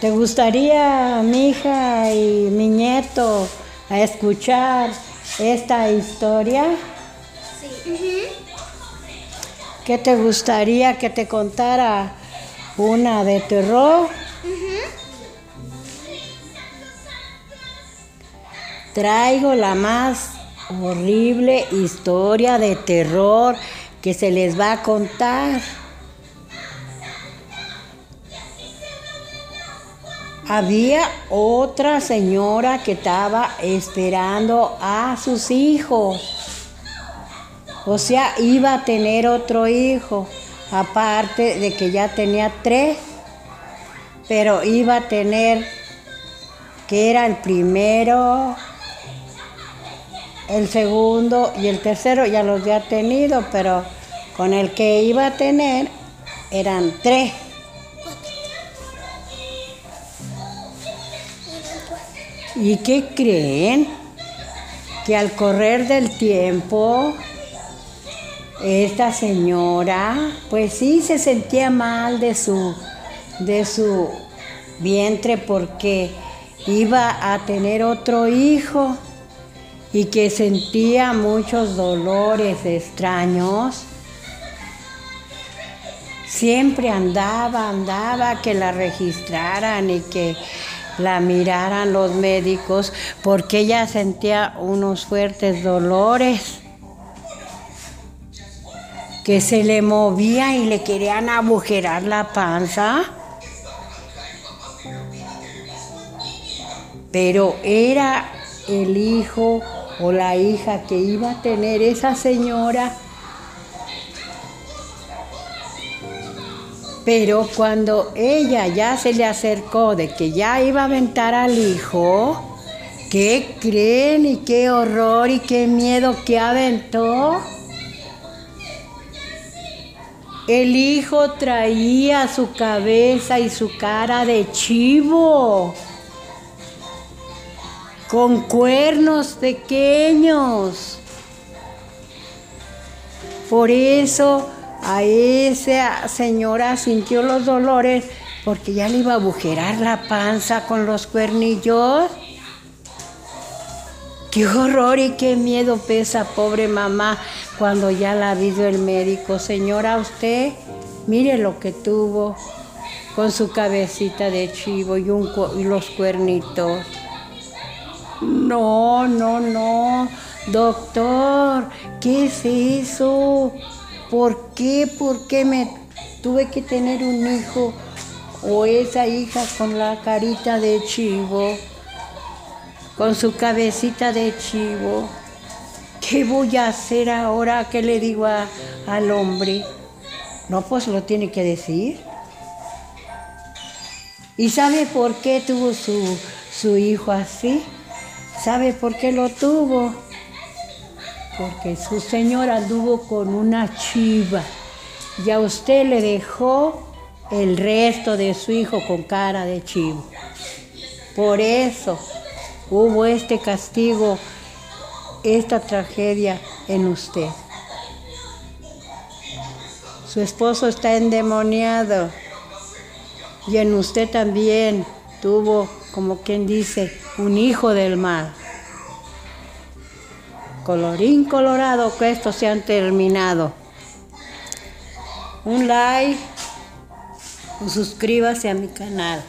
¿Te gustaría, mi hija y mi nieto, a escuchar esta historia? Sí. ¿Qué te gustaría que te contara una de terror? Traigo la más horrible historia de terror que se les va a contar. Había otra señora que estaba esperando a sus hijos. O sea, iba a tener otro hijo, aparte de que ya tenía tres, pero iba a tener, que era el primero, el segundo y el tercero, ya los había tenido, pero con el que iba a tener eran tres. ¿Y qué creen? Que al correr del tiempo, esta señora, pues sí se sentía mal de su, de su vientre porque iba a tener otro hijo y que sentía muchos dolores extraños. Siempre andaba, andaba que la registraran y que la miraran los médicos porque ella sentía unos fuertes dolores que se le movía y le querían agujerar la panza. Pero era el hijo o la hija que iba a tener esa señora. Pero cuando ella ya se le acercó de que ya iba a aventar al hijo, ¿qué creen y qué horror y qué miedo que aventó? El hijo traía su cabeza y su cara de chivo, con cuernos pequeños. Por eso a esa señora sintió los dolores porque ya le iba a agujerar la panza con los cuernillos. Qué horror y qué miedo pesa, pobre mamá, cuando ya la vio el médico. Señora, usted, mire lo que tuvo con su cabecita de chivo y los cuernitos. No, no, no, doctor, ¿qué es eso? ¿Por qué? ¿Por qué me tuve que tener un hijo o esa hija con la carita de chivo, con su cabecita de chivo? ¿Qué voy a hacer ahora? ¿Qué le digo al hombre? No, pues lo tiene que decir. ¿Y sabe por qué tuvo su, su hijo así? ¿Sabe por qué lo tuvo? Porque su señor anduvo con una chiva y a usted le dejó el resto de su hijo con cara de chivo. Por eso hubo este castigo, esta tragedia en usted. Su esposo está endemoniado y en usted también tuvo, como quien dice, un hijo del mal colorín colorado que estos se han terminado. Un like, suscríbase a mi canal.